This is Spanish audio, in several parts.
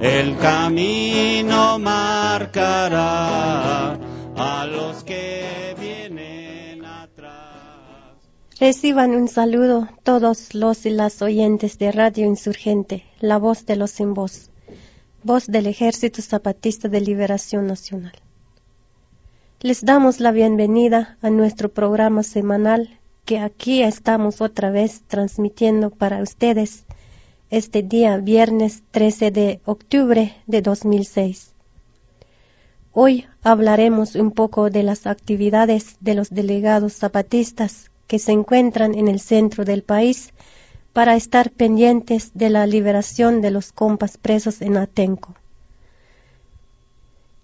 El camino marcará a los que vienen atrás. Reciban un saludo todos los y las oyentes de Radio Insurgente, la voz de los sin voz, voz del Ejército Zapatista de Liberación Nacional. Les damos la bienvenida a nuestro programa semanal que aquí estamos otra vez transmitiendo para ustedes este día viernes 13 de octubre de 2006. Hoy hablaremos un poco de las actividades de los delegados zapatistas que se encuentran en el centro del país para estar pendientes de la liberación de los compas presos en Atenco.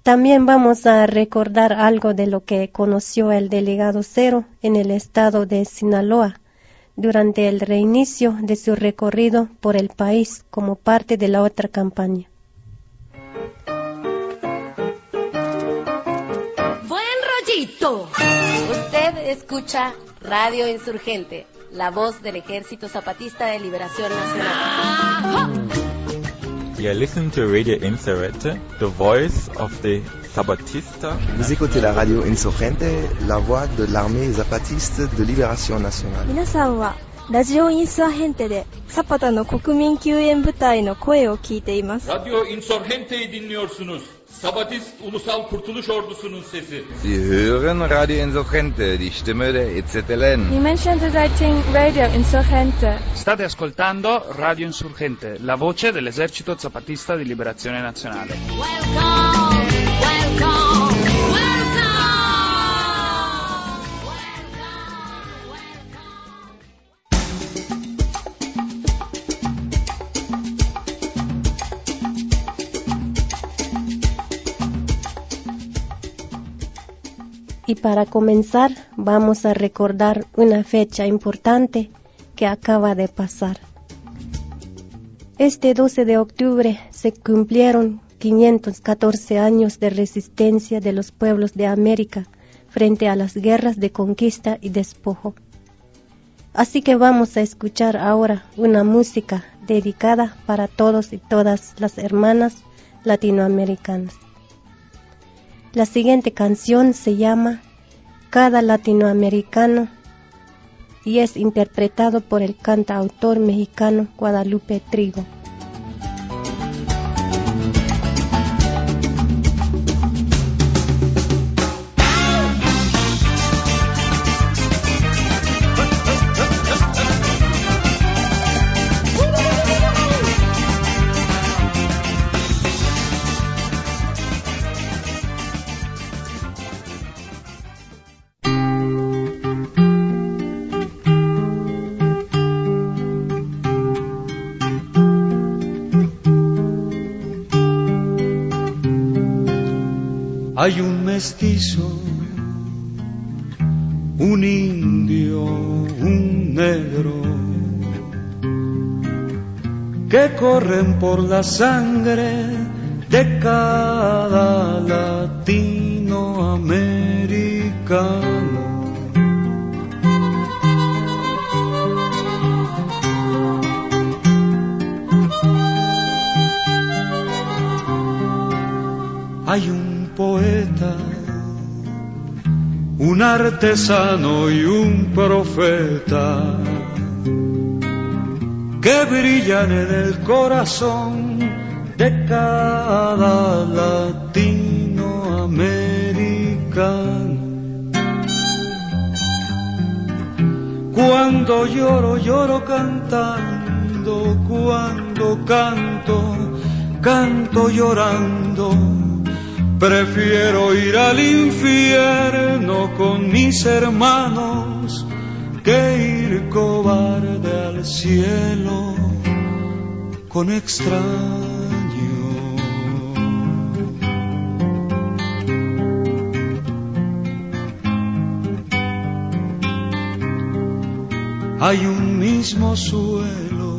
También vamos a recordar algo de lo que conoció el delegado Cero en el estado de Sinaloa durante el reinicio de su recorrido por el país como parte de la otra campaña. Buen rollito. Usted escucha Radio Insurgente, la voz del Ejército Zapatista de Liberación Nacional. You listen to Radio Insurgente, the voice of the Zapatista. Vous écoutez la radio Insurgente, la voix de l'armée zapatiste de libération nationale. 皆さんはラジオインサーヘンテでサパタの国民救援部隊の声を聞いています。 Radyo Insurgente'yi dinliyorsunuz. Sabatist Ulusal Kurtuluş Ordusu'nun sesi. Sie hören Radio Insurgente, die Stimme der EZLN. Dimension Deserting Radio Insurgente. State ascoltando Radio Insurgente, la voce dell'esercito zapatista di liberazione nazionale. Welcome, welcome, welcome. Y para comenzar vamos a recordar una fecha importante que acaba de pasar. Este 12 de octubre se cumplieron 514 años de resistencia de los pueblos de América frente a las guerras de conquista y despojo. Así que vamos a escuchar ahora una música dedicada para todos y todas las hermanas latinoamericanas. La siguiente canción se llama Cada latinoamericano y es interpretado por el cantautor mexicano Guadalupe Trigo. Un indio, un negro, que corren por la sangre de cada latinoamericano. Hay un poeta, un artesano y un profeta que brillan en el corazón de cada latinoamericano. Cuando lloro, lloro cantando, cuando canto, canto llorando. Prefiero ir al infierno con mis hermanos que ir cobarde al cielo con extraños. Hay un mismo suelo,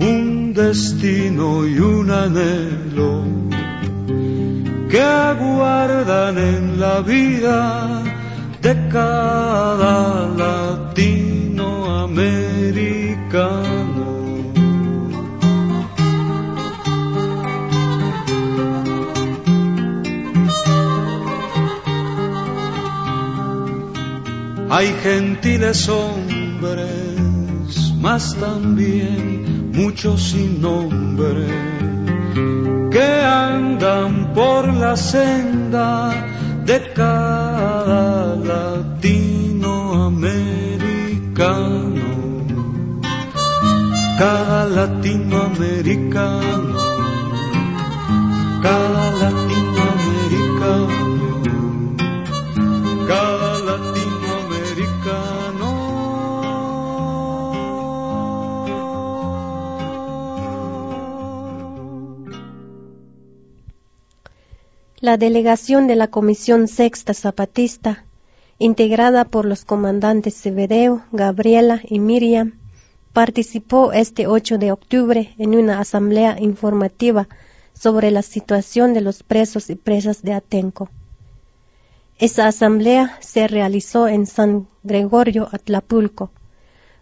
un destino y un anhelo que aguardan en la vida de cada latinoamericano. Hay gentiles hombres, mas también muchos sin nombre que andan por la senda de cada latinoamericano, cada latinoamericano, cada latinoamericano, La delegación de la Comisión Sexta Zapatista, integrada por los comandantes Cebedeo, Gabriela y Miriam, participó este 8 de octubre en una asamblea informativa sobre la situación de los presos y presas de Atenco. Esa asamblea se realizó en San Gregorio Atlapulco,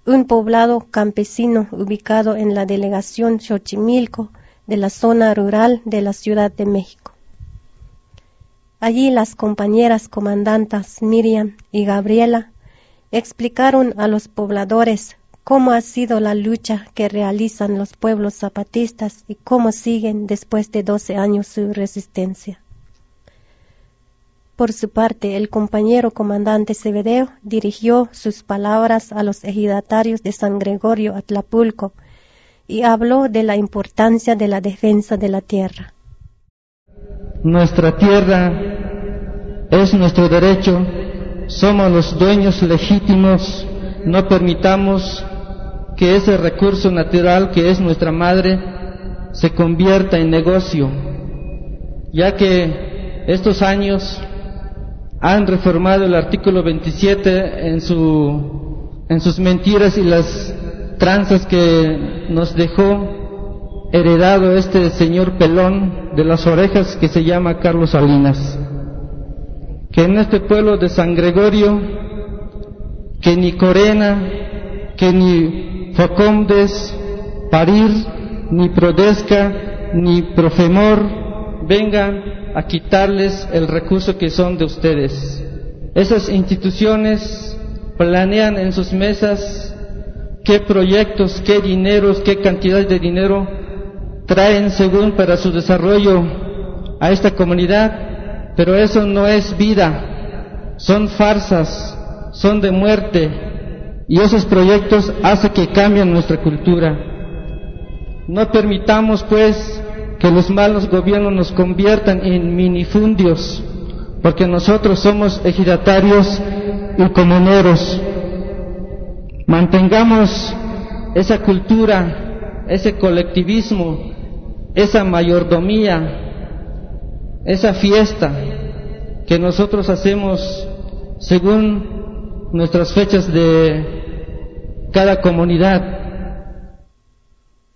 un poblado campesino ubicado en la delegación Xochimilco de la zona rural de la Ciudad de México. Allí las compañeras comandantas Miriam y Gabriela explicaron a los pobladores cómo ha sido la lucha que realizan los pueblos zapatistas y cómo siguen después de 12 años su resistencia. Por su parte, el compañero comandante Cebedeo dirigió sus palabras a los ejidatarios de San Gregorio Atlapulco y habló de la importancia de la defensa de la tierra. Nuestra tierra es nuestro derecho, somos los dueños legítimos, no permitamos que ese recurso natural que es nuestra madre se convierta en negocio, ya que estos años han reformado el artículo 27 en, su, en sus mentiras y las tranzas que nos dejó heredado este señor pelón de las orejas que se llama Carlos Salinas. Que en este pueblo de San Gregorio, que ni Corena, que ni Focomdes, Parir, ni Prodesca, ni Profemor vengan a quitarles el recurso que son de ustedes. Esas instituciones planean en sus mesas qué proyectos, qué dineros, qué cantidad de dinero traen según para su desarrollo a esta comunidad, pero eso no es vida, son farsas, son de muerte y esos proyectos hacen que cambien nuestra cultura. No permitamos pues que los malos gobiernos nos conviertan en minifundios, porque nosotros somos ejidatarios y comuneros. Mantengamos esa cultura, ese colectivismo, esa mayordomía, esa fiesta que nosotros hacemos según nuestras fechas de cada comunidad.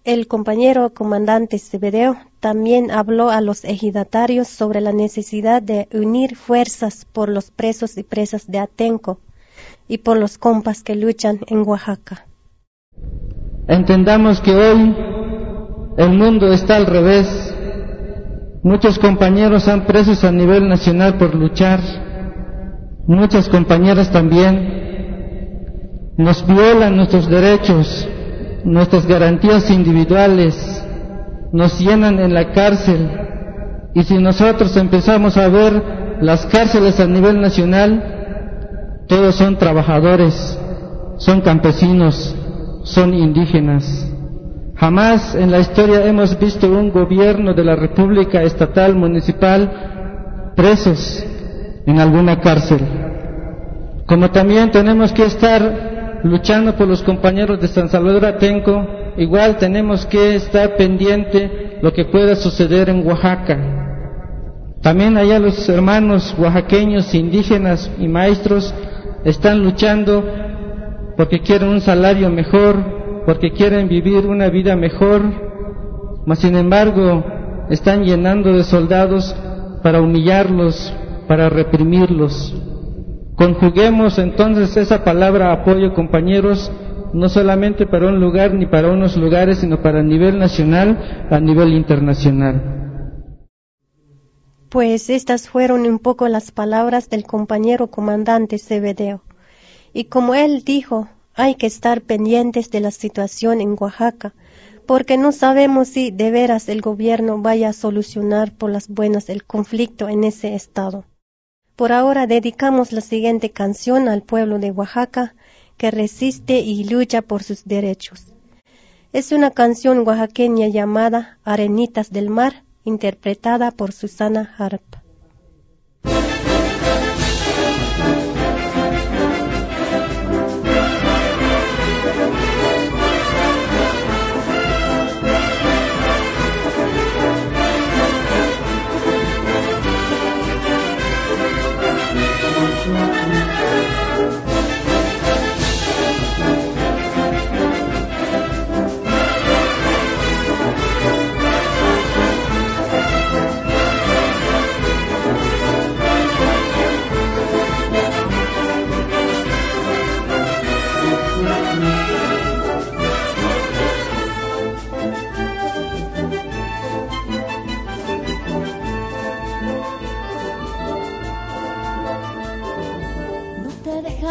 El compañero comandante Cebedeo también habló a los ejidatarios sobre la necesidad de unir fuerzas por los presos y presas de Atenco y por los compas que luchan en Oaxaca. Entendamos que hoy el mundo está al revés. Muchos compañeros han presos a nivel nacional por luchar. Muchas compañeras también. Nos violan nuestros derechos, nuestras garantías individuales, nos llenan en la cárcel. Y si nosotros empezamos a ver las cárceles a nivel nacional, todos son trabajadores, son campesinos, son indígenas. Jamás en la historia hemos visto un gobierno de la República Estatal Municipal presos en alguna cárcel. Como también tenemos que estar luchando por los compañeros de San Salvador Atenco, igual tenemos que estar pendiente lo que pueda suceder en Oaxaca. También allá los hermanos oaxaqueños, indígenas y maestros están luchando porque quieren un salario mejor, porque quieren vivir una vida mejor, mas sin embargo están llenando de soldados para humillarlos, para reprimirlos. Conjuguemos entonces esa palabra apoyo, compañeros, no solamente para un lugar ni para unos lugares, sino para nivel nacional, a nivel internacional. Pues estas fueron un poco las palabras del compañero comandante Cebedeo. Y como él dijo, hay que estar pendientes de la situación en Oaxaca, porque no sabemos si de veras el gobierno vaya a solucionar por las buenas el conflicto en ese estado. Por ahora dedicamos la siguiente canción al pueblo de Oaxaca que resiste y lucha por sus derechos. Es una canción oaxaqueña llamada Arenitas del Mar, interpretada por Susana Harp.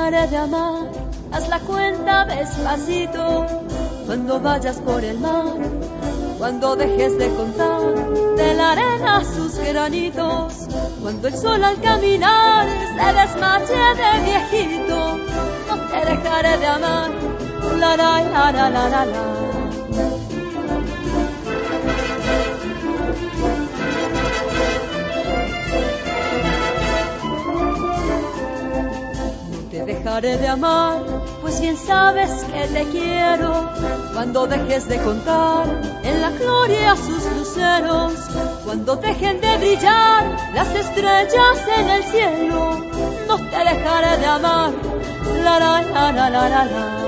Dejaré de amar, haz la cuenta despacito. Cuando vayas por el mar, cuando dejes de contar de la arena sus granitos, cuando el sol al caminar se desmache de viejito, no te dejaré de amar. La la la la la la la. De amar, pues bien sabes que te quiero. Cuando dejes de contar en la gloria sus luceros, cuando dejen de brillar las estrellas en el cielo, no te dejaré de amar. La la la la la la.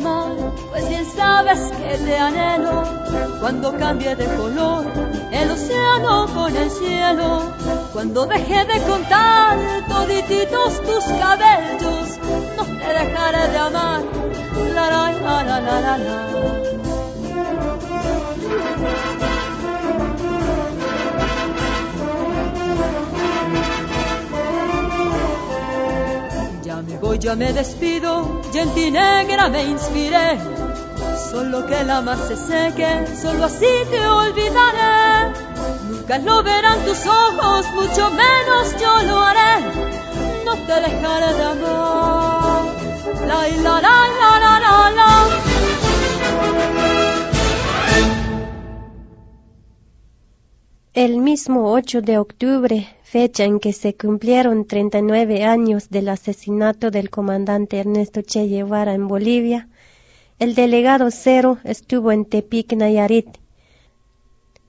Pues bien sabes que te anhelo. Cuando cambie de color el océano con el cielo, cuando deje de contar todititos tus cabellos, no te dejaré de amar. La la la la la la. Voy, ya me despido, y en ti negra me inspiré. Solo que la más se seque, solo así te olvidaré. Nunca lo verán tus ojos, mucho menos yo lo haré. No te dejaré de amar. La la la la la la la. El mismo 8 de octubre, fecha en que se cumplieron 39 años del asesinato del comandante Ernesto Che Guevara en Bolivia, el delegado Cero estuvo en Tepic, Nayarit,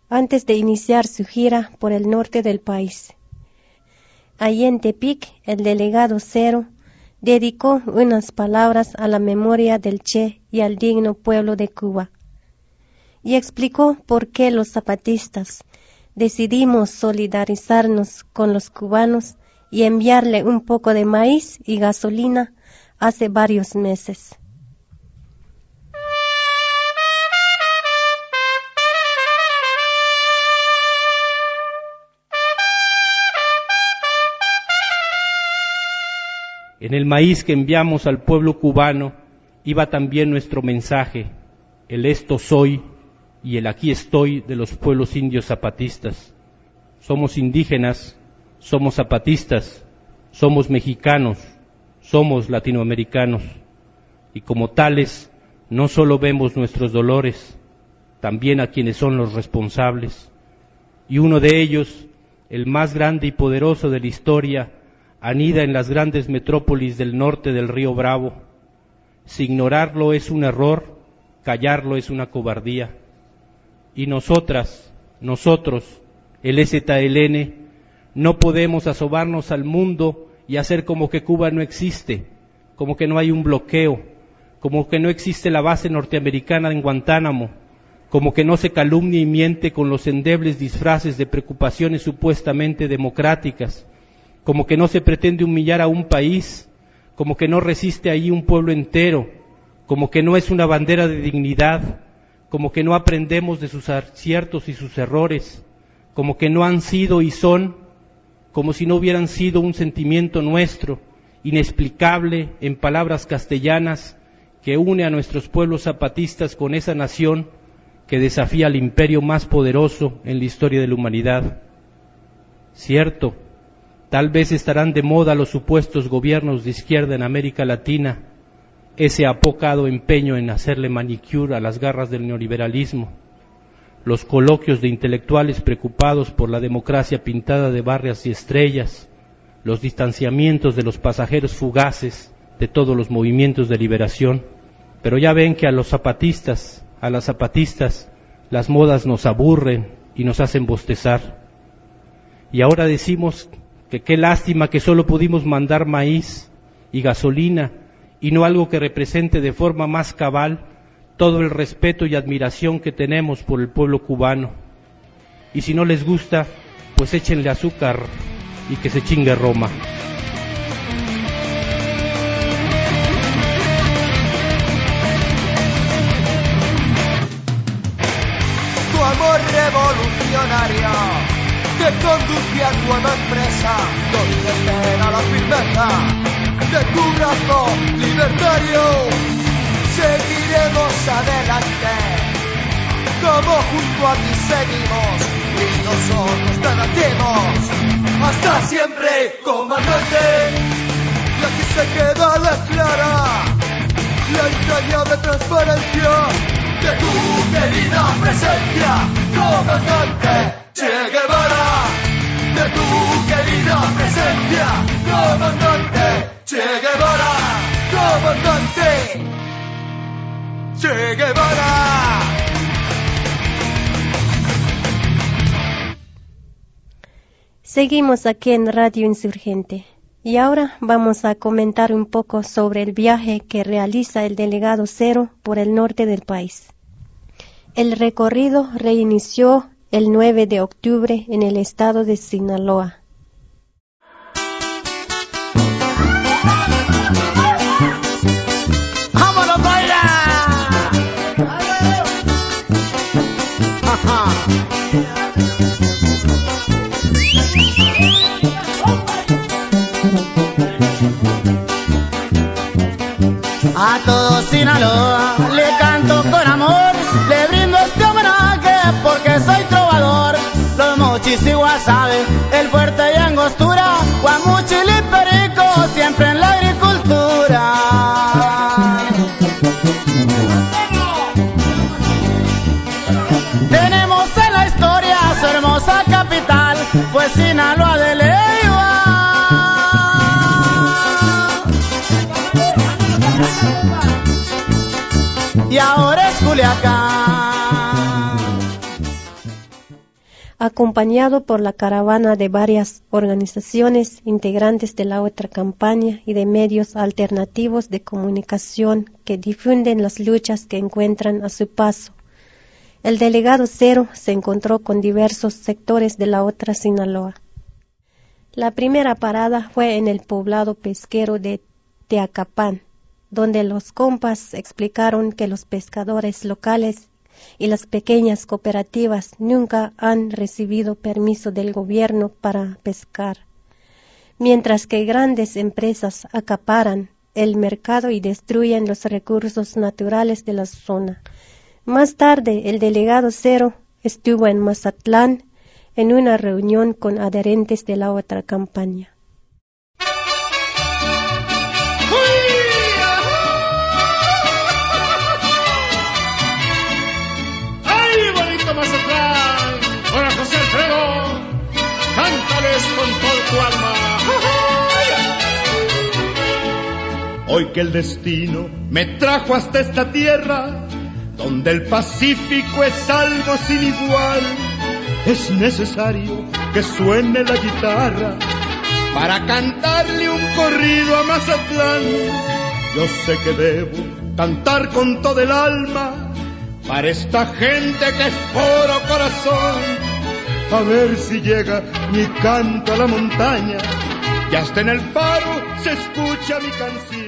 antes de iniciar su gira por el norte del país. Allí en Tepic, el delegado Cero dedicó unas palabras a la memoria del Che y al digno pueblo de Cuba, y explicó por qué los zapatistas decidimos solidarizarnos con los cubanos y enviarle un poco de maíz y gasolina hace varios meses. En el maíz que enviamos al pueblo cubano iba también nuestro mensaje, el esto soy y el aquí estoy de los pueblos indios zapatistas. Somos indígenas, somos zapatistas, somos mexicanos, somos latinoamericanos y como tales no solo vemos nuestros dolores, también a quienes son los responsables. Y uno de ellos, el más grande y poderoso de la historia, anida en las grandes metrópolis del norte del río Bravo. Si ignorarlo es un error, callarlo es una cobardía. Y nosotras, nosotros, el ZLN, No podemos asomarnos al mundo y hacer como que Cuba no existe, como que no hay un bloqueo, como que no existe la base norteamericana en Guantánamo, como que no se calumnia y miente con los endebles disfraces de preocupaciones supuestamente democráticas, como que no se pretende humillar a un país, como que no resiste ahí un pueblo entero, como que no es una bandera de dignidad, como que no aprendemos de sus aciertos y sus errores, como que no han sido y son, como si no hubieran sido un sentimiento nuestro, inexplicable en palabras castellanas, que une a nuestros pueblos zapatistas con esa nación que desafía al imperio más poderoso en la historia de la humanidad. Cierto, tal vez estarán de moda los supuestos gobiernos de izquierda en América Latina, ese apocado empeño en hacerle manicure a las garras del neoliberalismo, los coloquios de intelectuales preocupados por la democracia pintada de barrias y estrellas, los distanciamientos de los pasajeros fugaces de todos los movimientos de liberación, pero ya ven que a los zapatistas, a las zapatistas, las modas nos aburren y nos hacen bostezar. Y ahora decimos que qué lástima que solo pudimos mandar maíz y gasolina y no algo que represente de forma más cabal todo el respeto y admiración que tenemos por el pueblo cubano. Y si no les gusta, pues échenle azúcar y que se chingue Roma. tu amor revolucionario te conduce a nueva empresa donde espera la firmeza de tu brazo libertario. Seguiremos adelante como junto a ti seguimos y nosotros te latimos hasta siempre, comandante. Y aquí se queda la clara, la entrañable transparencia de tu querida presencia, comandante Che Guevara. De tu querida presencia, comandante Che Guevara, comandante Che. Seguimos aquí en Radio Insurgente y ahora vamos a comentar un poco sobre el viaje que realiza el delegado Cero por el norte del país. El recorrido reinició el 9 de octubre en el estado de Sinaloa. A todo Sinaloa le canto con amor, le brindo este homenaje porque soy trovador. Los mochis y wasabi, el fuerte y angostura, guamuchil y y ahora es Culiacán. acompañado por la caravana de varias organizaciones integrantes de la otra campaña y de medios alternativos de comunicación que difunden las luchas que encuentran a su paso. El delegado Cero se encontró con diversos sectores de la otra Sinaloa. La primera parada fue en el poblado pesquero de Teacapán, donde los compas explicaron que los pescadores locales y las pequeñas cooperativas nunca han recibido permiso del gobierno para pescar, mientras que grandes empresas acaparan el mercado y destruyen los recursos naturales de la zona. Más tarde, el delegado Cero estuvo en Mazatlán en una reunión con adherentes de la otra campaña. Hoy que el destino me trajo hasta esta tierra, donde el Pacífico es algo sin igual, es necesario que suene la guitarra para cantarle un corrido a Mazatlán. Yo sé que debo cantar con todo el alma para esta gente que es puro corazón. A ver si llega mi canto a la montaña y hasta en el faro se escucha mi canción.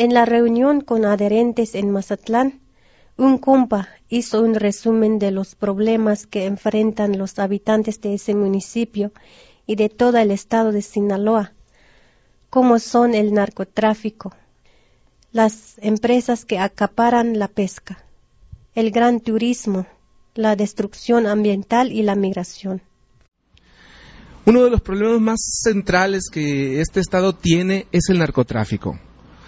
En la reunión con adherentes en Mazatlán, un compa hizo un resumen de los problemas que enfrentan los habitantes de ese municipio y de todo el estado de Sinaloa, como son el narcotráfico, las empresas que acaparan la pesca, el gran turismo, la destrucción ambiental y la migración. Uno de los problemas más centrales que este estado tiene es el narcotráfico.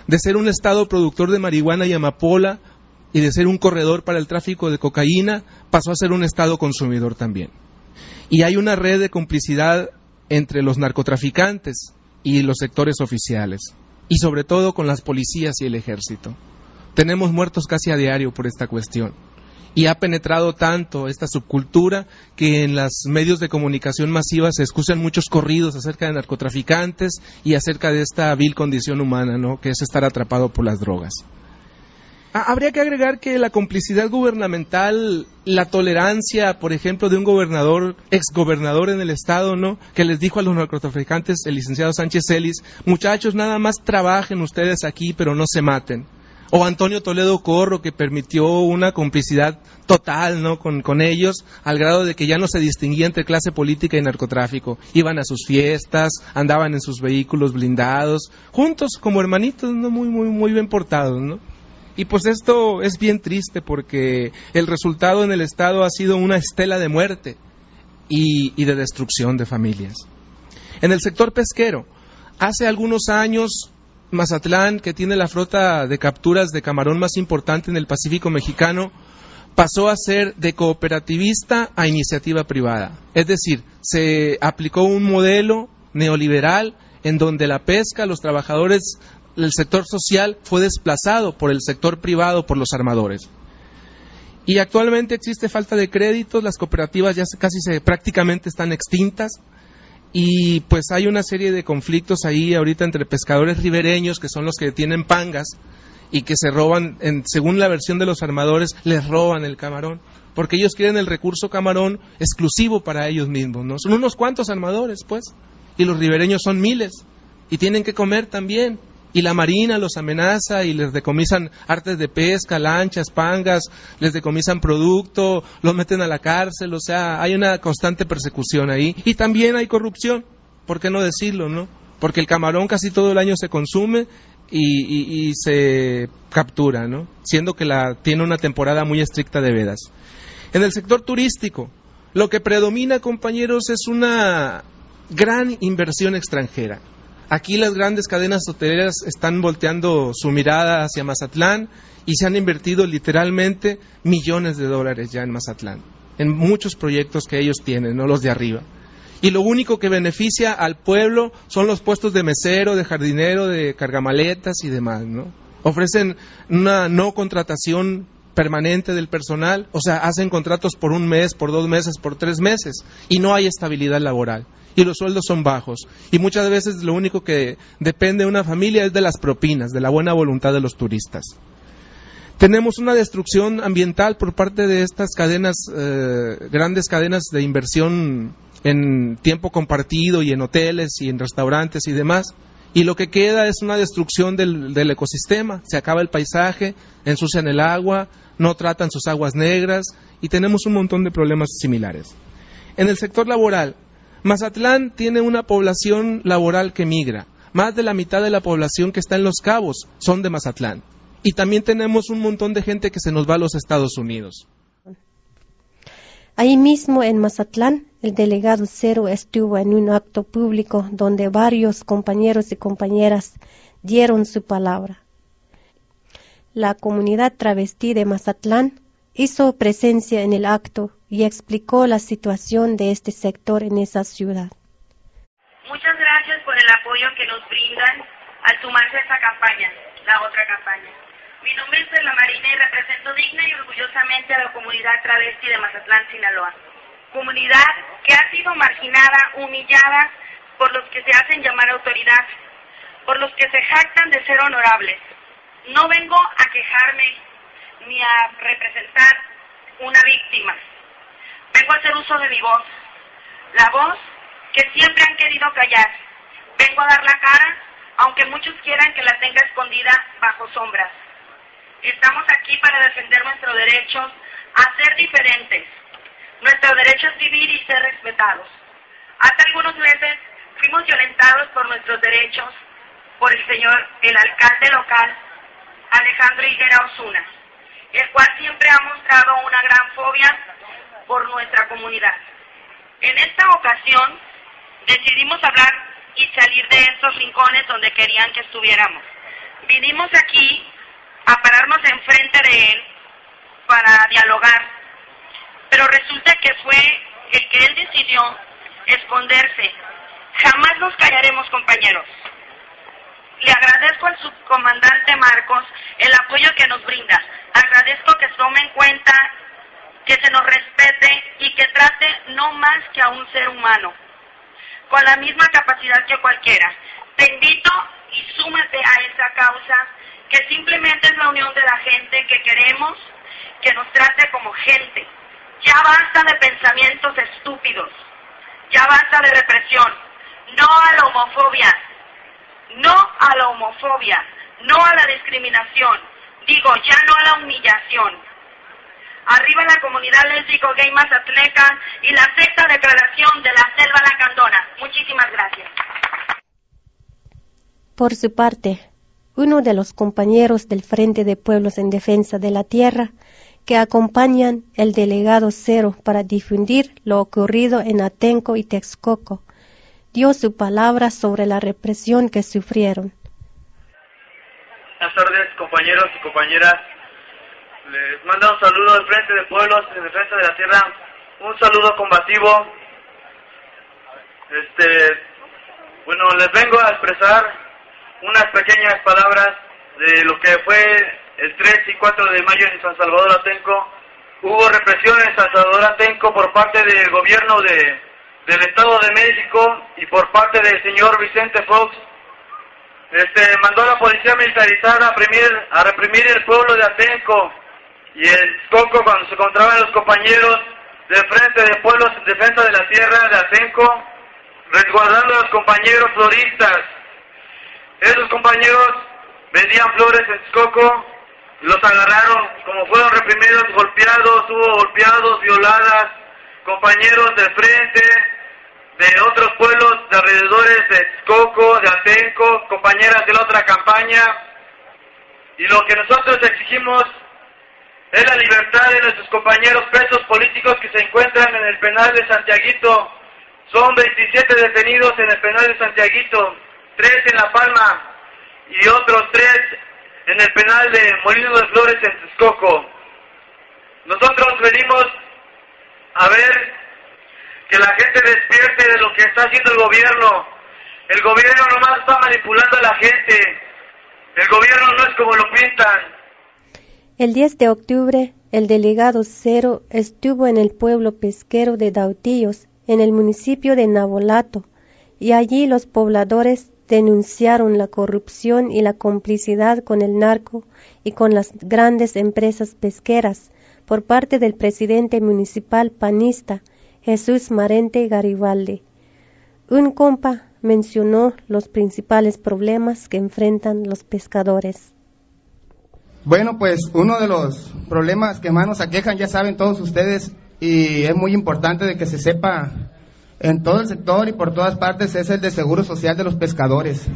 De ser un estado productor de marihuana y amapola y de ser un corredor para el tráfico de cocaína, pasó a ser un estado consumidor también. Y hay una red de complicidad entre los narcotraficantes y los sectores oficiales, y sobre todo con las policías y el ejército. Tenemos muertos casi a diario por esta cuestión y ha penetrado tanto esta subcultura que en los medios de comunicación masiva se escuchan muchos corridos acerca de narcotraficantes y acerca de esta vil condición humana, ¿no? que es estar atrapado por las drogas. Ah, Habría que agregar que la complicidad gubernamental, la tolerancia, por ejemplo, de un gobernador, exgobernador en el estado, ¿no? Que les dijo a los narcotraficantes, el licenciado Sánchez Celis, muchachos, nada más trabajen ustedes aquí, pero no se maten o Antonio Toledo Corro que permitió una complicidad total ¿no? con, con, ellos al grado de que ya no se distinguía entre clase política y narcotráfico. Iban a sus fiestas, andaban en sus vehículos blindados, juntos como hermanitos, ¿no? muy, muy, muy bien portados. ¿no? Y pues esto es bien triste porque el resultado en el Estado ha sido una estela de muerte y, y de destrucción de familias. En el sector pesquero, hace algunos años Mazatlán, que tiene la flota de capturas de camarón más importante en el Pacífico mexicano, pasó a ser de cooperativista a iniciativa privada. Es decir, se aplicó un modelo neoliberal en donde la pesca, los trabajadores, el sector social fue desplazado por el sector privado, por los armadores. Y actualmente existe falta de créditos, las cooperativas ya casi se, prácticamente están extintas, y pues hay una serie de conflictos ahí ahorita entre pescadores ribereños que son los que tienen pangas y que se roban, en, según la versión de los armadores, les roban el camarón, porque ellos quieren el recurso camarón exclusivo para ellos mismos, ¿no? Son unos cuantos armadores, pues, y los ribereños son miles, y tienen que comer también, y la marina los amenaza y les decomisan artes de pesca, lanchas, pangas, les decomisan producto, los meten a la cárcel, o sea, hay una constante persecución ahí. Y también hay corrupción, ¿por qué no decirlo, no? Porque el camarón casi todo el año se consume y, y, se captura, ¿no? Siendo que la, tiene una temporada muy estricta de vedas. En el sector turístico, lo que predomina, compañeros, es una gran inversión extranjera. Aquí las grandes cadenas hoteleras están volteando su mirada hacia Mazatlán y se han invertido literalmente millones de dólares ya en Mazatlán, en muchos proyectos que ellos tienen, no los de arriba. Y lo único que beneficia al pueblo son los puestos de mesero, de jardinero, de cargamaletas y demás, ¿no? Ofrecen una no contratación permanente del personal, o sea, hacen contratos por un mes, por dos meses, por tres meses, y no hay estabilidad laboral y los sueldos son bajos. Y muchas veces lo único que depende de una familia es de las propinas, de la buena voluntad de los turistas. Tenemos una destrucción ambiental por parte de estas cadenas, eh, grandes cadenas de inversión en tiempo compartido y en hoteles y en restaurantes y demás. Y lo que queda es una destrucción del, ecosistema. Se acaba el paisaje, ensucian el agua, no tratan sus aguas negras y tenemos un montón de problemas similares. En el sector laboral, Mazatlán tiene una población laboral que migra. Más de la mitad de la población que está en Los Cabos son de Mazatlán. Y también tenemos un montón de gente que se nos va a los Estados Unidos. Ahí mismo en Mazatlán, el delegado Cero estuvo en un acto público donde varios compañeros y compañeras dieron su palabra. La comunidad travesti de Mazatlán hizo presencia en el acto y explicó la situación de este sector en esa ciudad. Muchas gracias por el apoyo que nos brindan al sumarse a esta campaña, la otra campaña. Mi nombre es Perla Marina y represento digna y orgullosamente a la comunidad travesti de Mazatlán, Sinaloa. comunidad que ha sido marginada, humillada por los que se hacen llamar autoridad, por los que se jactan de ser honorables. No vengo a quejarme ni a representar una víctima. Vengo a hacer uso de mi voz, la voz que siempre han querido callar. Vengo a dar la cara, aunque muchos quieran que la tenga escondida bajo sombras. Estamos aquí para defender nuestros derechos a ser diferentes. Nuestro derecho es vivir y ser respetados. Hace algunos meses fuimos violentados por nuestros derechos por el señor, el alcalde local, Alejandro Higuera Osuna, el cual siempre ha mostrado una gran fobia por nuestra comunidad. En esta ocasión decidimos hablar y salir de estos rincones donde querían que estuviéramos. Vinimos aquí a pararnos enfrente de él para dialogar, pero resulta que fue el que él decidió esconderse. Jamás nos callaremos, compañeros. Le agradezco al subcomandante Marcos el apoyo que nos brinda. Agradezco que tome en cuenta, que se nos respete y que trate no más que a un ser humano, con la misma capacidad que cualquiera. Te invito y súmate a esa causa, que simplemente es la unión de la gente que queremos que nos trate como gente. Ya basta de pensamientos estúpidos, ya basta de represión, no a la homofobia, no a la homofobia, no a la discriminación, digo, ya no a la humillación. Arriba la comunidad lésbico gay mazatleca y la sexta declaración de la selva lacandona. Muchísimas gracias. Por su parte, uno de los compañeros del Frente de Pueblos en Defensa de la Tierra, que acompañan el delegado Cero para difundir lo ocurrido en Atenco y Texcoco, dio su palabra sobre la represión que sufrieron. Buenas tardes, compañeros y compañeras. Les manda un saludo del Frente de Pueblos en Defensa de la Tierra. Un saludo combativo. Este, bueno, les vengo a expresar unas pequeñas palabras de lo que fue el 3 y 4 de mayo en San Salvador Atenco. Hubo represión en San Salvador Atenco por parte del gobierno de, del Estado de México y por parte del señor Vicente Fox. Este, mandó a la policía militarizada a a reprimir el pueblo de Atenco y el Coco cuando se encontraban los compañeros del Frente de Pueblos en Defensa de la Tierra de Atenco, resguardando a los compañeros floristas. Esos compañeros vendían flores en Texcoco, los agarraron, como fueron reprimidos, golpeados, hubo golpeados, violadas, compañeros del frente, de otros pueblos de alrededores de Texcoco, de Atenco, compañeras de la otra campaña. Y lo que nosotros exigimos es la libertad de nuestros compañeros presos políticos que se encuentran en el penal de Santiaguito. Son 27 detenidos en el penal de Santiaguito, tres en La Palma y otros tres en el penal de Molino de Flores en Texcoco. Nosotros venimos a ver que la gente despierte de lo que está haciendo el gobierno. El gobierno nomás está manipulando a la gente. El gobierno no es como lo pintan. El 10 de octubre, el delegado Cero estuvo en el pueblo pesquero de Dautillos, en el municipio de Nabolato, y allí los pobladores denunciaron la corrupción y la complicidad con el narco y con las grandes empresas pesqueras por parte del presidente municipal panista Jesús Marente Garibaldi. Un compa mencionó los principales problemas que enfrentan los pescadores. Bueno, pues uno de los problemas que más nos aquejan, ya saben todos ustedes, y es muy importante de que se sepa en todo el sector y por todas partes, es el de seguro social de los pescadores.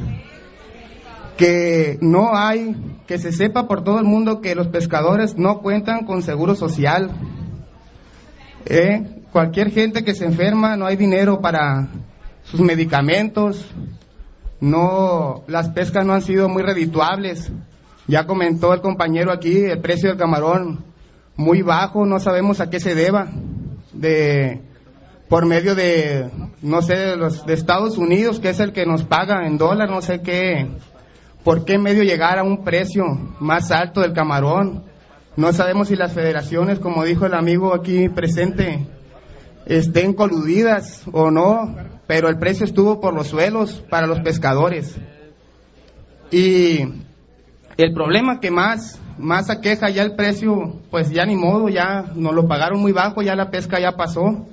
Que no hay, que se sepa por todo el mundo que los pescadores no cuentan con seguro social. ¿Eh? Cualquier gente que se enferma, no hay dinero para sus medicamentos, no, las pescas no han sido muy redituables. Ya comentó el compañero aquí, el precio del camarón muy bajo, no sabemos a qué se deba. De, por medio de, no sé, de, los, de Estados Unidos, que es el que nos paga en dólar, no sé qué, por qué medio llegar a un precio más alto del camarón. No sabemos si las federaciones, como dijo el amigo aquí presente, estén coludidas o no, pero el precio estuvo por los suelos para los pescadores. Y el problema que más, más aqueja ya el precio, pues ya ni modo, ya nos lo pagaron muy bajo, ya la pesca ya pasó.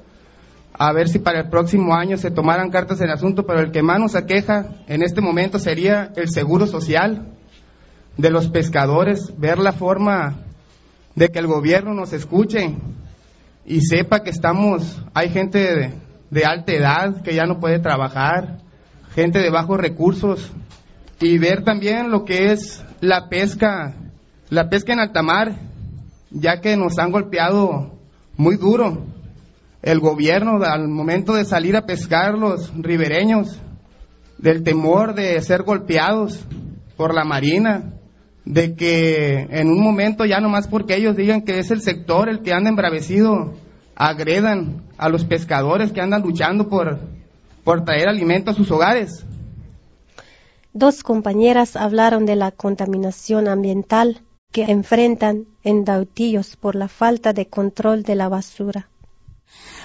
A ver si para el próximo año se tomaran cartas en el asunto, pero el que más nos aqueja en este momento sería el seguro social de los pescadores, ver la forma de que el gobierno nos escuche y sepa que estamos, hay gente de, de alta edad que ya no puede trabajar, gente de bajos recursos y ver también lo que es la pesca, la pesca en alta mar, ya que nos han golpeado muy duro el gobierno al momento de salir a pescar los ribereños, del temor de ser golpeados por la marina, de que en un momento ya nomás porque ellos digan que es el sector el que anda embravecido, agredan a los pescadores que andan luchando por, por traer alimento a sus hogares. Dos compañeras hablaron de la contaminación ambiental que enfrentan en Dautillos por la falta de control de la basura.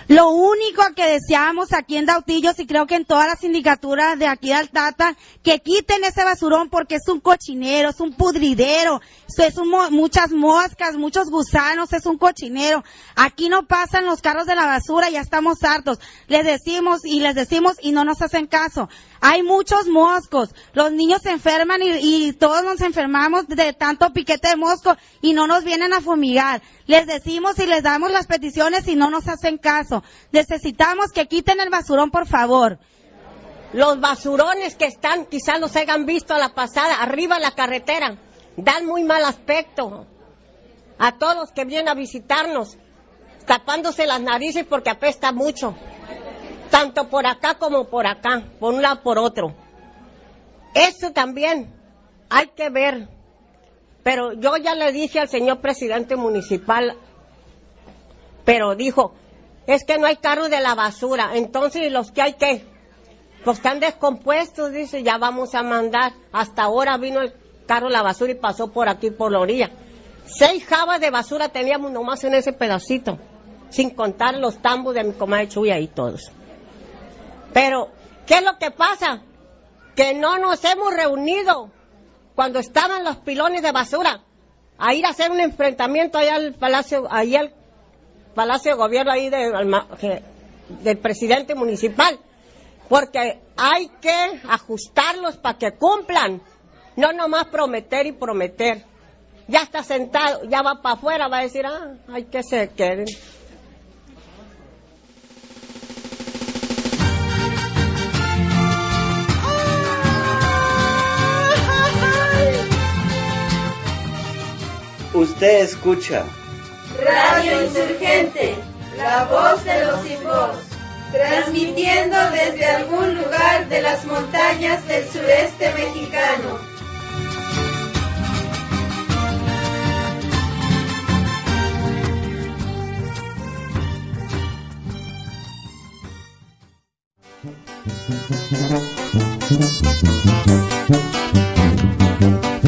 Lo único que deseamos aquí en Dautillos y creo que en todas las sindicaturas de aquí de Altata, que quiten ese basurón porque es un cochinero, es un pudridero, es un muchas moscas, muchos gusanos, es un cochinero. Aquí no pasan los carros de la basura, ya estamos hartos. Les decimos y les decimos y no nos hacen caso. Hay muchos moscos, los niños se enferman y, todos nos enfermamos de tanto piquete de mosco y no nos vienen a fumigar. Les decimos y les damos las peticiones y no nos hacen caso. Necesitamos que quiten el basurón, por favor. Los basurones que están, quizás los hayan visto a la pasada, arriba de la carretera, dan muy mal aspecto a todos los que vienen a visitarnos, tapándose las narices porque apesta mucho, tanto por acá como por acá, por un lado por otro. Eso también hay que ver, pero yo ya le dije al señor presidente municipal, pero dijo, es que no hay carro de la basura, entonces los que hay que pues están descompuestos, dice, ya vamos a mandar. Hasta ahora vino el carro de la basura y pasó por aquí, por la orilla. Seis jabas de basura teníamos nomás en ese pedacito, sin contar los tambos de mi comadre Chuya y todos. Pero, ¿qué es lo que pasa? Que no nos hemos reunido cuando estaban los pilones de basura a ir a hacer un enfrentamiento allá al palacio, ahí al palacio de gobierno ahí del presidente municipal porque hay que ajustarlos para que cumplan, no nomás prometer y prometer. Ya está sentado, ya va para afuera, va a decir, ah, hay que se queden. Usted escucha Radio Insurgente, la voz de los sin voz, transmitiendo desde algún lugar de las montañas del sureste mexicano.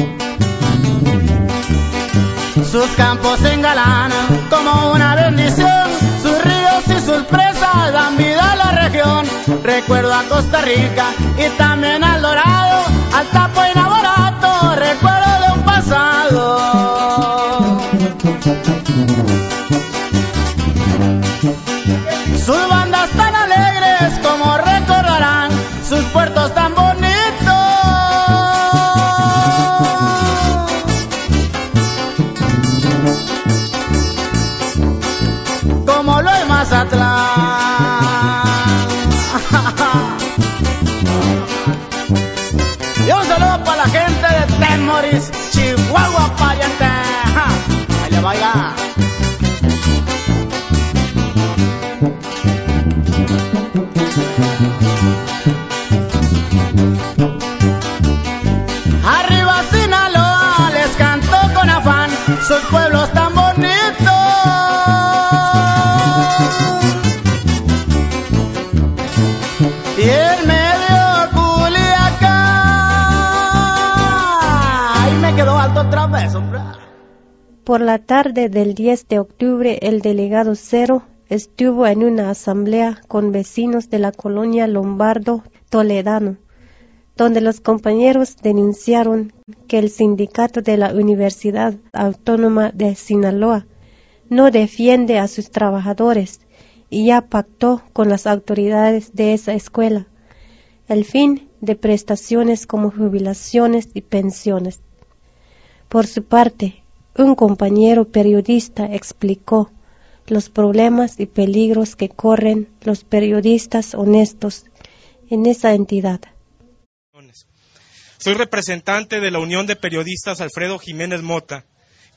Sus campos se engalanan como una bendición, sus ríos y sus presas dan vida a la región. Recuerdo a Costa Rica y también al Dorado, al Tapo y recuerdo de un pasado. Tarde del 10 de octubre, el delegado Cero estuvo en una asamblea con vecinos de la colonia Lombardo Toledano, donde los compañeros denunciaron que el sindicato de la Universidad Autónoma de Sinaloa no defiende a sus trabajadores y ya pactó con las autoridades de esa escuela el fin de prestaciones como jubilaciones y pensiones. Por su parte, un compañero periodista explicó los problemas y peligros que corren los periodistas honestos en esa entidad. Soy representante de la Unión de Periodistas Alfredo Jiménez Mota,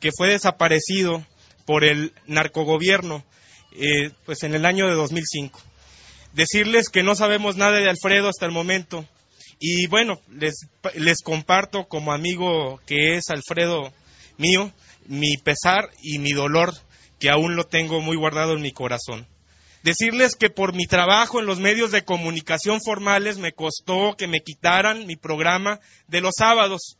que fue desaparecido por el narcogobierno eh, pues en el año de 2005. Decirles que no sabemos nada de Alfredo hasta el momento y bueno, les, les comparto como amigo que es Alfredo mío mi pesar y mi dolor que aún lo tengo muy guardado en mi corazón. Decirles que por mi trabajo en los medios de comunicación formales me costó que me quitaran mi programa de los sábados.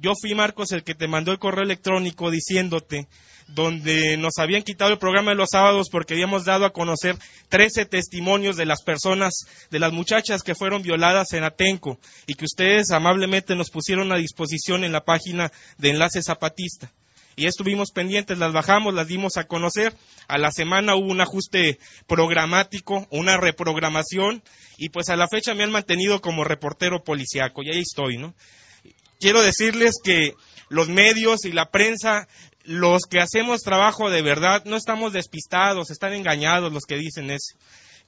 Yo fui, Marcos, el que te mandó el correo electrónico diciéndote donde nos habían quitado el programa de los sábados porque habíamos dado a conocer 13 testimonios de las personas, de las muchachas que fueron violadas en Atenco y que ustedes amablemente nos pusieron a disposición en la página de Enlace Zapatista. Y estuvimos pendientes, las bajamos, las dimos a conocer. A la semana hubo un ajuste programático, una reprogramación, y pues a la fecha me han mantenido como reportero policiaco, y ahí estoy, ¿no? Quiero decirles que los medios y la prensa los que hacemos trabajo de verdad no estamos despistados, están engañados los que dicen eso.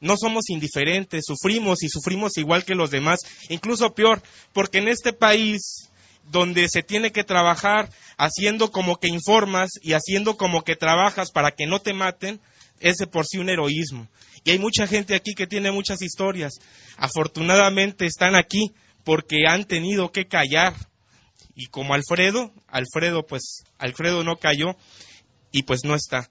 No somos indiferentes, sufrimos y sufrimos igual que los demás, incluso peor, porque en este país donde se tiene que trabajar haciendo como que informas y haciendo como que trabajas para que no te maten, es de por sí un heroísmo. Y hay mucha gente aquí que tiene muchas historias. Afortunadamente están aquí porque han tenido que callar, y como Alfredo, Alfredo pues, Alfredo no cayó y pues no está.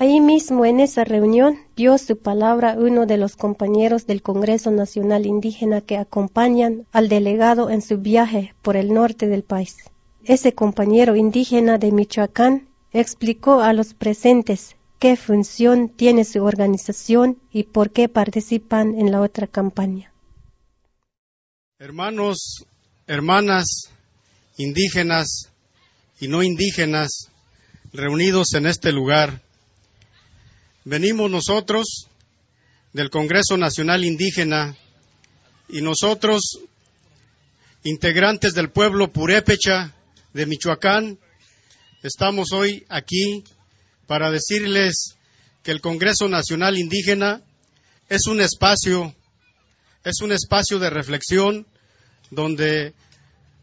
Allí mismo en esa reunión dio su palabra uno de los compañeros del Congreso Nacional Indígena que acompañan al delegado en su viaje por el norte del país. Ese compañero indígena de Michoacán explicó a los presentes qué función tiene su organización y por qué participan en la otra campaña. Hermanos, hermanas indígenas y no indígenas reunidos en este lugar. Venimos nosotros del Congreso Nacional Indígena y nosotros, integrantes del pueblo purépecha de Michoacán, estamos hoy aquí para decirles que el Congreso Nacional Indígena es un espacio, es un espacio de reflexión donde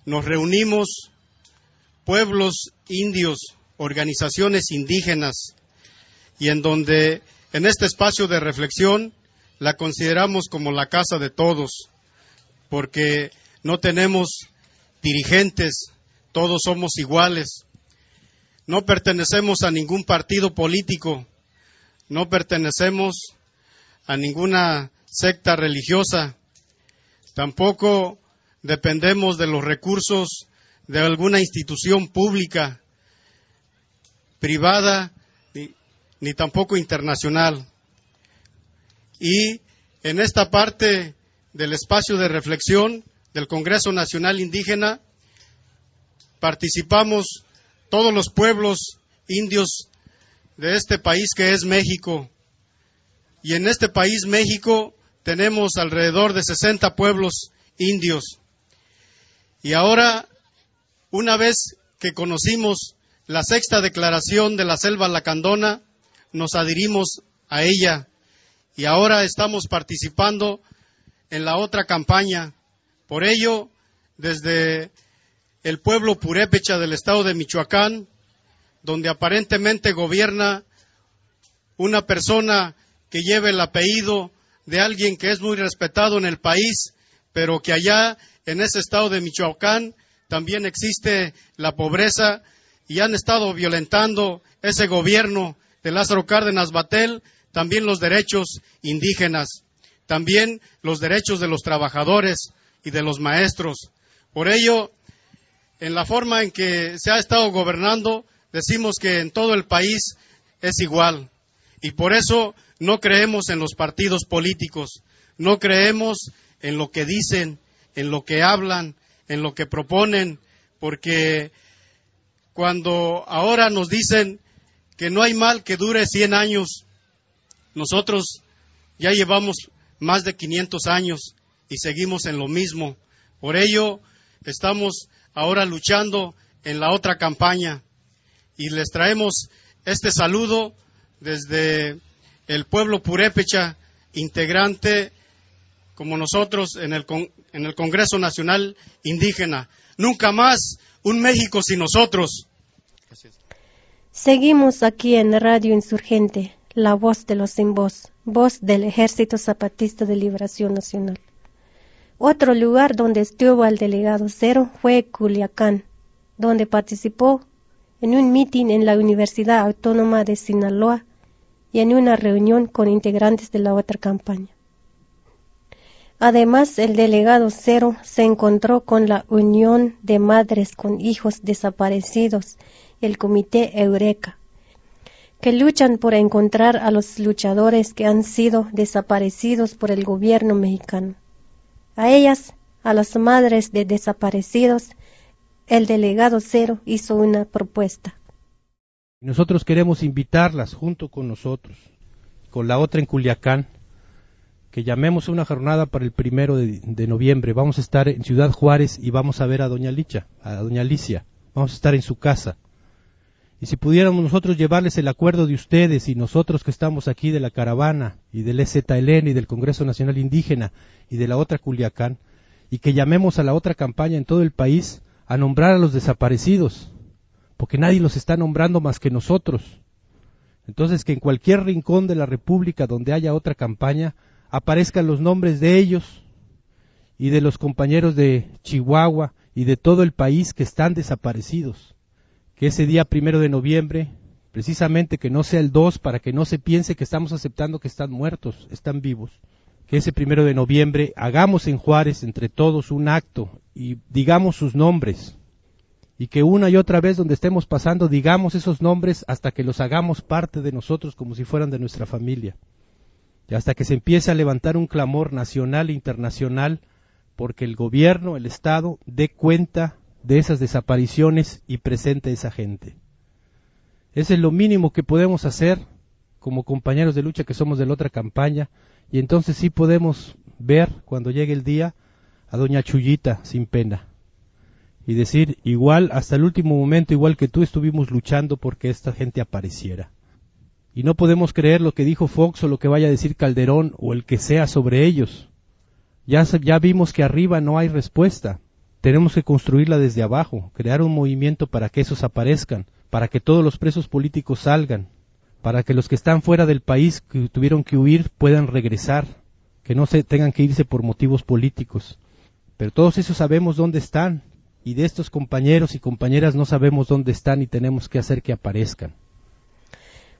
nos reunimos pueblos indios, organizaciones indígenas, y en donde en este espacio de reflexión la consideramos como la casa de todos, porque no tenemos dirigentes, todos somos iguales, no pertenecemos a ningún partido político, no pertenecemos a ninguna secta religiosa, tampoco dependemos de los recursos de alguna institución pública, privada, ni, tampoco internacional. Y en esta parte del espacio de reflexión del Congreso Nacional Indígena participamos todos los pueblos indios de este país que es México. Y en este país, México, tenemos alrededor de 60 pueblos indios. Y ahora, una vez que conocimos la sexta declaración de la selva lacandona, nos adherimos a ella y ahora estamos participando en la otra campaña. Por ello, desde el pueblo purépecha del estado de Michoacán, donde aparentemente gobierna una persona que lleva el apellido de alguien que es muy respetado en el país, pero que allá en ese estado de Michoacán también existe la pobreza y han estado violentando ese gobierno de Lázaro Cárdenas Batel también los derechos indígenas, también los derechos de los trabajadores y de los maestros. Por ello, en la forma en que se ha estado gobernando, decimos que en todo el país es igual. Y por eso no creemos en los partidos políticos, no creemos en lo que dicen, en lo que hablan, en lo que proponen, porque cuando ahora nos dicen que no hay mal que dure 100 años, nosotros ya llevamos más de 500 años y seguimos en lo mismo. Por ello, estamos ahora luchando en la otra campaña y les traemos este saludo desde el pueblo purépecha, integrante como nosotros en el, en el Congreso Nacional Indígena. Nunca más un México sin nosotros. Seguimos aquí en Radio Insurgente, la voz de los sin voz, voz del Ejército Zapatista de Liberación Nacional. Otro lugar donde estuvo el delegado Cero fue Culiacán, donde participó en un mitin en la Universidad Autónoma de Sinaloa y en una reunión con integrantes de la otra campaña. Además, el delegado Cero se encontró con la Unión de Madres con Hijos Desaparecidos, el Comité Eureka, que luchan por encontrar a los luchadores que han sido desaparecidos por el gobierno mexicano. A ellas, a las madres de desaparecidos, el delegado Cero hizo una propuesta. Nosotros queremos invitarlas junto con nosotros, con la otra en Culiacán, que llamemos una jornada para el primero de, noviembre. Vamos a estar en Ciudad Juárez y vamos a ver a Doña Licha, a Doña Alicia. Vamos a estar en su casa. Y si pudiéramos nosotros llevarles el acuerdo de ustedes y nosotros que estamos aquí de la caravana y del EZLN y del Congreso Nacional Indígena y de la otra Culiacán, y que llamemos a la otra campaña en todo el país a nombrar a los desaparecidos, porque nadie los está nombrando más que nosotros. Entonces que en cualquier rincón de la República donde haya otra campaña, aparezcan los nombres de ellos y de los compañeros de Chihuahua y de todo el país que están desaparecidos. Que ese día primero de noviembre, precisamente que no sea el 2 para que no se piense que estamos aceptando que están muertos, están vivos. Que ese primero de noviembre hagamos en Juárez entre todos un acto y digamos sus nombres. Y que una y otra vez donde estemos pasando digamos esos nombres hasta que los hagamos parte de nosotros como si fueran de nuestra familia y hasta que se empiece a levantar un clamor nacional e internacional porque el gobierno, el Estado, dé cuenta de esas desapariciones y presente esa gente. Ese es lo mínimo que podemos hacer como compañeros de lucha que somos de la otra campaña y entonces sí podemos ver cuando llegue el día a doña Chullita sin pena y decir igual hasta el último momento igual que tú estuvimos luchando porque esta gente apareciera. Y no podemos creer lo que dijo Fox o lo que vaya a decir Calderón o el que sea sobre ellos. Ya, ya vimos que arriba no hay respuesta. Tenemos que construirla desde abajo, crear un movimiento para que esos aparezcan, para que todos los presos políticos salgan, para que los que están fuera del país que tuvieron que huir puedan regresar, que no se tengan que irse por motivos políticos. Pero todos esos sabemos dónde están, y de estos compañeros y compañeras no sabemos dónde están y tenemos que hacer que aparezcan.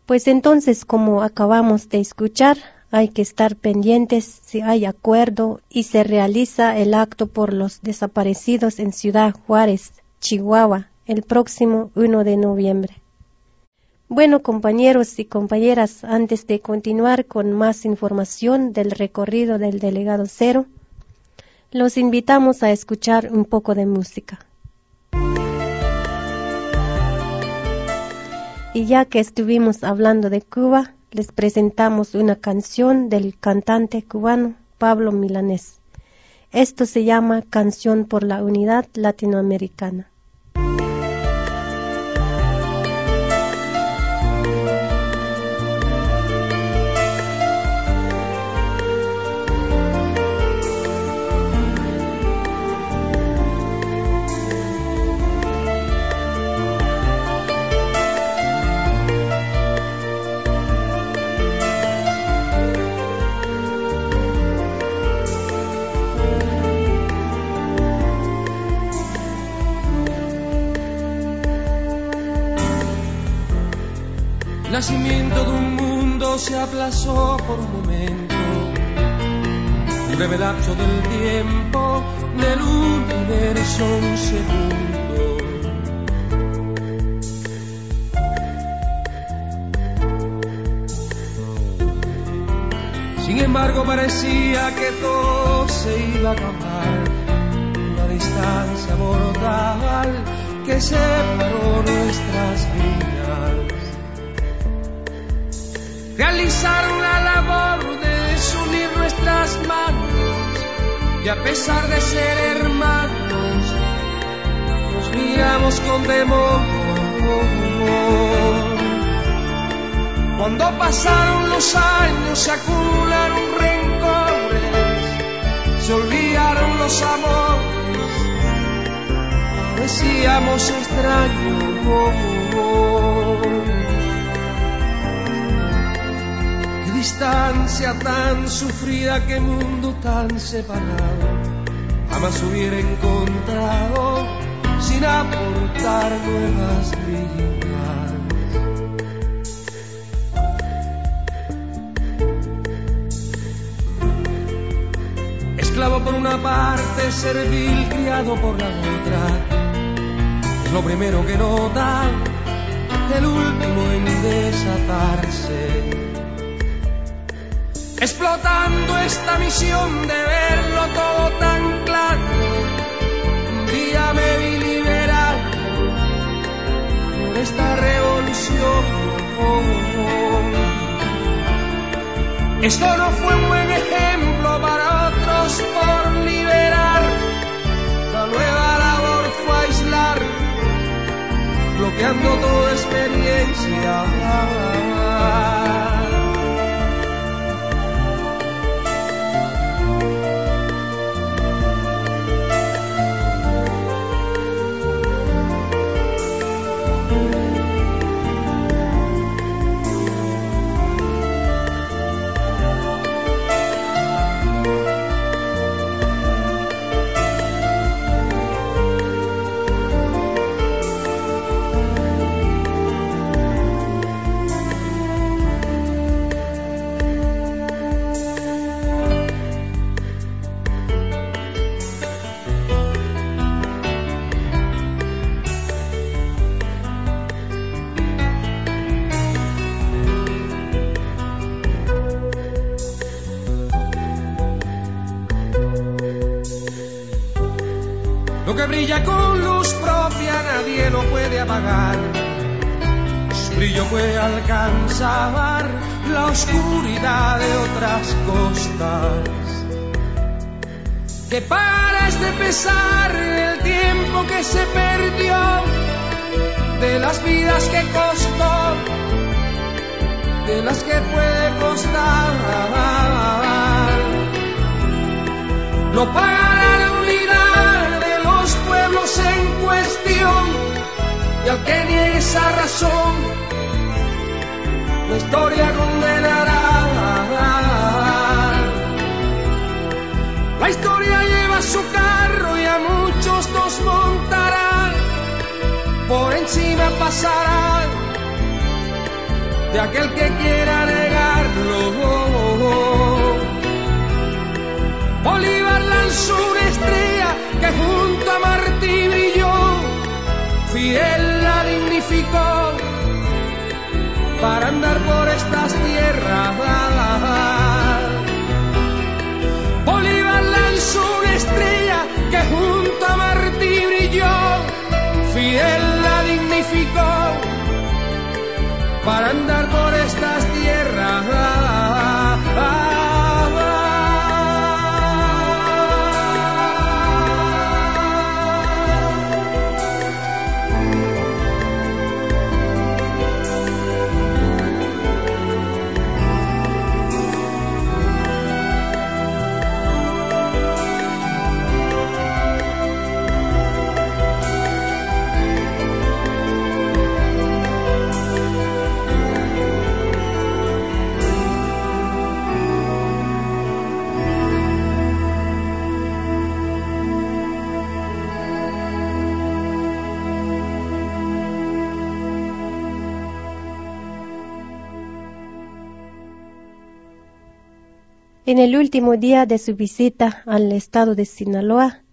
Pues entonces, como acabamos de escuchar, hay que estar pendientes si hay acuerdo y se realiza el acto por los desaparecidos en Ciudad Juárez, Chihuahua, el próximo 1 de noviembre. Bueno, compañeros y compañeras, antes de continuar con más información del recorrido del delegado cero, los invitamos a escuchar un poco de música. Y ya que estuvimos hablando de Cuba, les presentamos una canción del cantante cubano Pablo Milanés. Esto se llama Canción por la Unidad Latinoamericana. Por un momento. Un breve lapso del tiempo del universo, un segundo. embargo parecía que todo se iba a acabar. Una distancia mortal que separó nuestras vidas. Realizar una labor de desunir nuestras manos y a pesar de ser hermanos nos miramos con temor. Cuando pasaron los años se acumularon rencores, se olvidaron los amores, decíamos extraños. Distancia tan sufrida, qué mundo tan separado, jamás hubiera encontrado sin aportar nuevas vidas. esclavo por una parte, servil criado por la otra. Es lo primero que nota, el último en desatarse. Explotando esta misión de verlo todo tan claro, un día me vi liberado por esta revolución. Esto no fue un buen ejemplo para otros por liberar. La nueva labor fue aislar, bloqueando toda experiencia. Brilla con luz propia nadie lo puede apagar. Su brillo puede alcanzar la oscuridad de otras costas. Que para este pesar el tiempo que se perdió, de las vidas que costó, de las que puede costar. No pagará y al que niegue esa razón, la historia condenará. La historia lleva su carro y a muchos nos montará, por encima pasará de aquel que quiera negarlo. Bolívar lanzó una estrella que junto a Martí brilló, Fidel la dignificó para andar por estas tierras. Bolívar lanzó una estrella que junto a Martí brilló, Fidel la dignificó para andar por estas tierras. En el último día de su visita al estado de Sinaloa,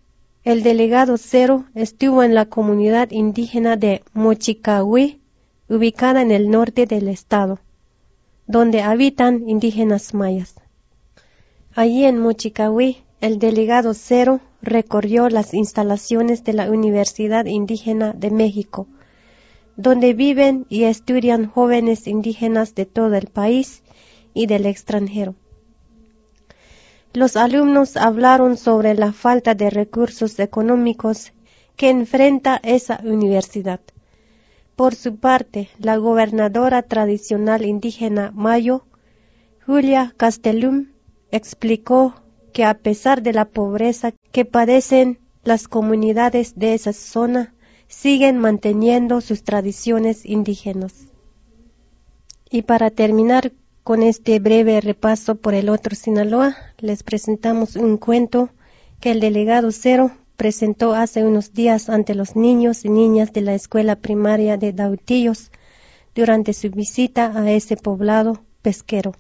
el delegado Cero estuvo en la comunidad indígena de Mochicahui, ubicada en el norte del estado, donde habitan indígenas mayas. Allí en Mochicahui, el delegado Cero recorrió las instalaciones de la Universidad Indígena de México, donde viven y estudian jóvenes indígenas de todo el país y del extranjero. Los alumnos hablaron sobre la falta de recursos económicos que enfrenta esa universidad. Por su parte, la gobernadora tradicional indígena Mayo, Julia Castellum, explicó que a pesar de la pobreza que padecen las comunidades de esa zona, siguen manteniendo sus tradiciones indígenas. Y para terminar con este breve repaso por el otro Sinaloa, les presentamos un cuento que el delegado Cero presentó hace unos días ante los niños y niñas de la escuela primaria de Dautillos durante su visita a ese poblado pesquero.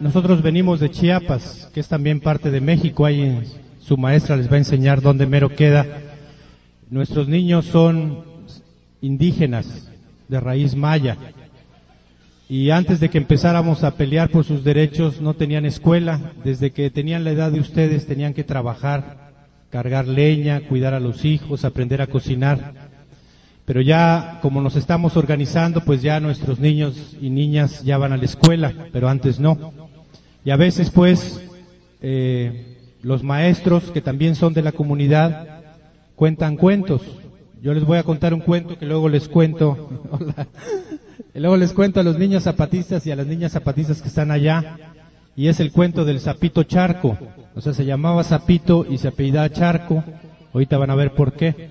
Nosotros venimos de Chiapas, que es también parte de México. Ahí su maestra les va a enseñar dónde mero queda. Nuestros niños son indígenas de raíz maya. Y antes de que empezáramos a pelear por sus derechos, no tenían escuela. Desde que tenían la edad de ustedes, tenían que trabajar, cargar leña, cuidar a los hijos, aprender a cocinar. Pero ya, como nos estamos organizando, pues ya nuestros niños y niñas ya van a la escuela, pero antes no. Y a veces, pues, eh, los maestros, que también son de la comunidad, cuentan cuentos. Yo les voy a contar un cuento que luego les cuento. Y luego les cuento a los niños zapatistas y a las niñas zapatistas que están allá. Y es el cuento del sapito charco. O sea, se llamaba sapito y se apellidaba charco. Ahorita van a ver por qué.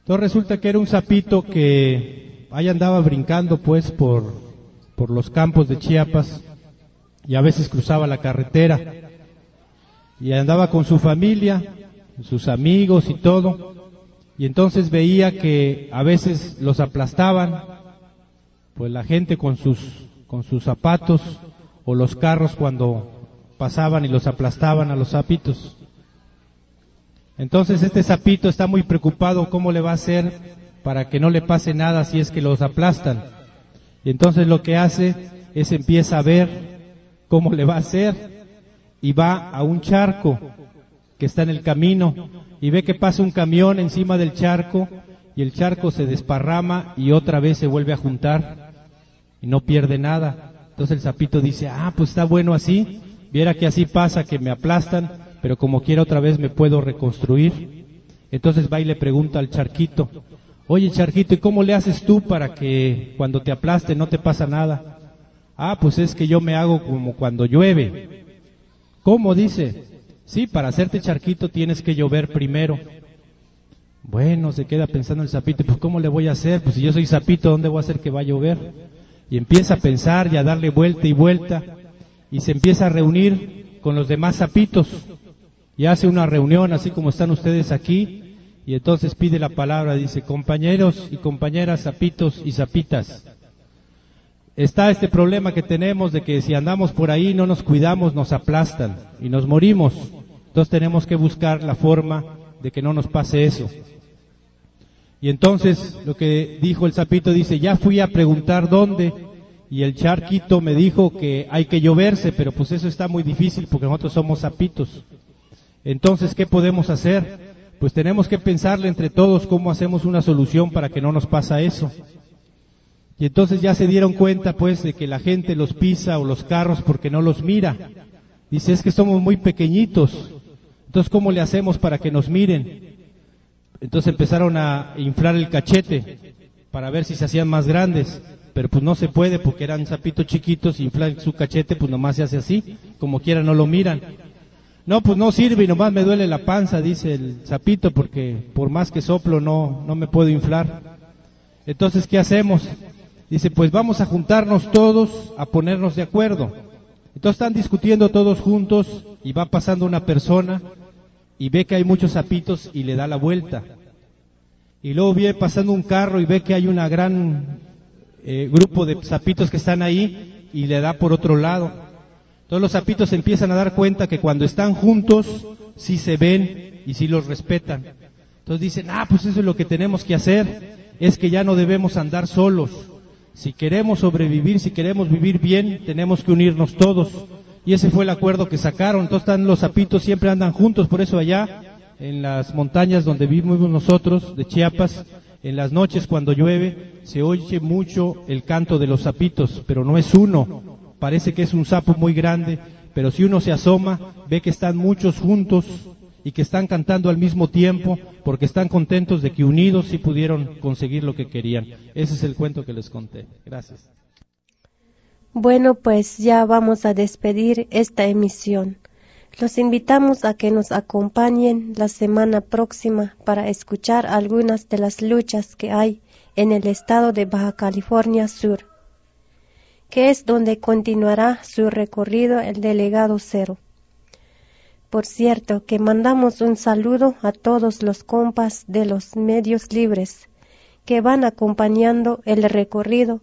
Entonces resulta que era un sapito que ahí andaba brincando pues por, por los campos de Chiapas y a veces cruzaba la carretera y andaba con su familia, sus amigos y todo, y entonces veía que a veces los aplastaban, pues la gente con sus, con sus zapatos o los carros cuando pasaban y los aplastaban a los sapitos. Entonces este sapito está muy preocupado cómo le va a hacer para que no le pase nada si es que los aplastan. Y entonces lo que hace es empieza a ver cómo le va a hacer y va a un charco que está en el camino y ve que pasa un camión encima del charco y el charco se desparrama y otra vez se vuelve a juntar y no pierde nada. Entonces el sapito dice, ah, pues está bueno así, viera que así pasa, que me aplastan, pero como quiera otra vez me puedo reconstruir. Entonces va y le pregunta al charquito, oye charquito, ¿y cómo le haces tú para que cuando te aplaste no te pasa nada? Ah, pues es que yo me hago como cuando llueve. ¿Cómo dice? Sí, para hacerte charquito tienes que llover primero. Bueno, se queda pensando el sapito, pues ¿cómo le voy a hacer? Pues si yo soy sapito, ¿dónde voy a hacer que va a llover? Y empieza a pensar y a darle vuelta y vuelta y se empieza a reunir con los demás sapitos y hace una reunión así como están ustedes aquí y entonces pide la palabra, dice, compañeros y compañeras sapitos y sapitas, está este problema que tenemos de que si andamos por ahí no nos cuidamos, nos aplastan y nos morimos. Entonces tenemos que buscar la forma de que no nos pase eso. Y entonces lo que dijo el sapito dice, ya fui a preguntar dónde y el charquito me dijo que hay que lloverse, pero pues eso está muy difícil porque nosotros somos sapitos. Entonces, ¿qué podemos hacer? Pues tenemos que pensarle entre todos cómo hacemos una solución para que no nos pasa eso. Y entonces ya se dieron cuenta pues de que la gente los pisa o los carros porque no los mira. Dice, es que somos muy pequeñitos. Entonces, ¿cómo le hacemos para que nos miren? Entonces empezaron a inflar el cachete para ver si se hacían más grandes. Pero pues no se puede porque eran zapitos chiquitos inflan su cachete pues nomás se hace así. Como quiera no lo miran. No, pues no sirve y nomás me duele la panza, dice el sapito, porque por más que soplo no, no me puedo inflar. Entonces, ¿qué hacemos? Dice, pues vamos a juntarnos todos a ponernos de acuerdo. Entonces están discutiendo todos juntos y va pasando una persona y ve que hay muchos sapitos y le da la vuelta. Y luego viene pasando un carro y ve que hay una gran eh, grupo de sapitos que están ahí y le da por otro lado. Todos los sapitos empiezan a dar cuenta que cuando están juntos sí se ven y sí los respetan. Entonces dicen, ah, pues eso es lo que tenemos que hacer, es que ya no debemos andar solos Si queremos sobrevivir, si queremos vivir bien, tenemos que unirnos todos. Y ese fue el acuerdo que sacaron. Entonces están los zapitos, siempre andan juntos, por eso allá, en las montañas donde vivimos nosotros, de Chiapas, en las noches cuando llueve, se oye mucho el canto de los zapitos, pero no es uno. Parece que es un sapo muy grande, pero si uno se asoma, ve que están muchos juntos y que están cantando al mismo tiempo porque están contentos de que unidos sí pudieron conseguir lo que querían. Ese es el cuento que les conté. Gracias. Bueno, pues ya vamos a despedir esta emisión. Los invitamos a que nos acompañen la semana próxima para escuchar algunas de las luchas que hay en el estado de Baja California Sur, que es donde continuará su recorrido el delegado cero. Por cierto, que mandamos un saludo a todos los compas de los medios libres que van acompañando el recorrido,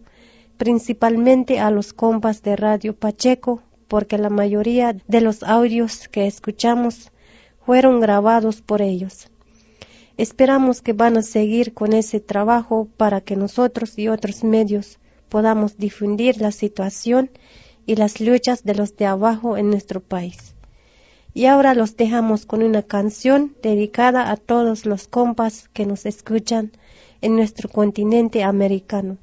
principalmente a los compas de Radio Pacheco, porque la mayoría de los audios que escuchamos fueron grabados por ellos. Esperamos que van a seguir con ese trabajo para que nosotros y otros medios podamos difundir la situación y las luchas de los de abajo en nuestro país. Y ahora los dejamos con una canción dedicada a todos los compas que nos escuchan en nuestro continente americano.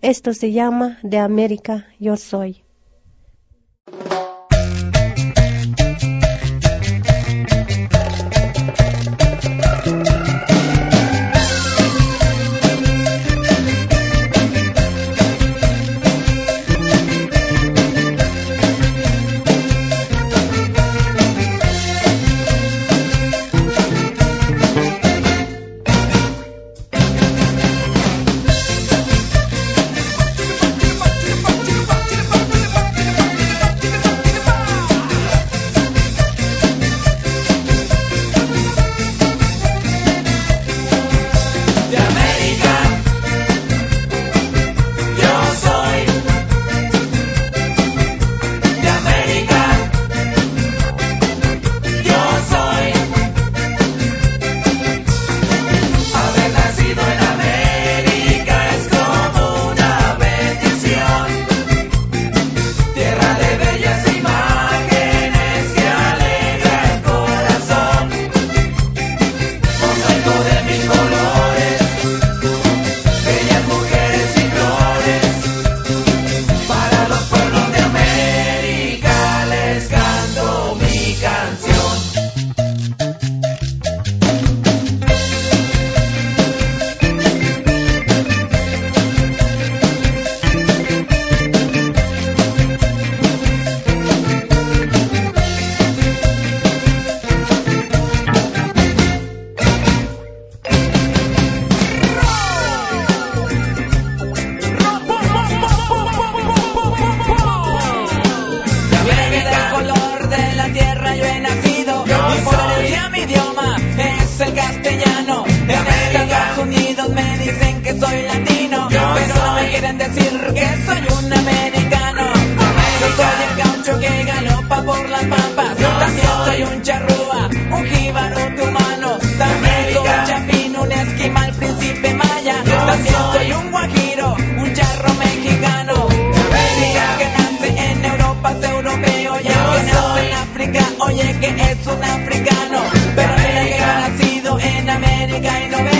Esto se llama De América Yo Soy. decir que soy un americano. Yo soy el gaucho que galopa por las pampas. También soy un charrúa, un jíbaro humano. También soy un chapín, un esquimal, príncipe maya. También soy un guajiro, un charro mexicano. Que nace en Europa es europeo y que nace en África, oye que es un africano. Pero mira que ha nacido en América y no ve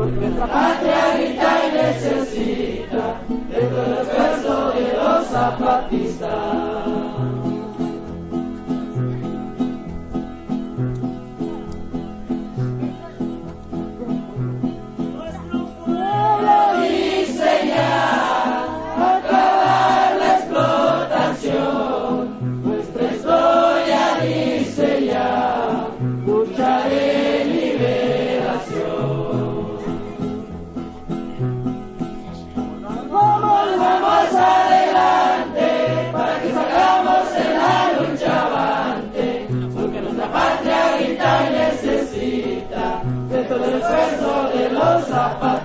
Porque nuestra patria grita y necesita de todo el esfuerzo de los zapatistas. Josaphat.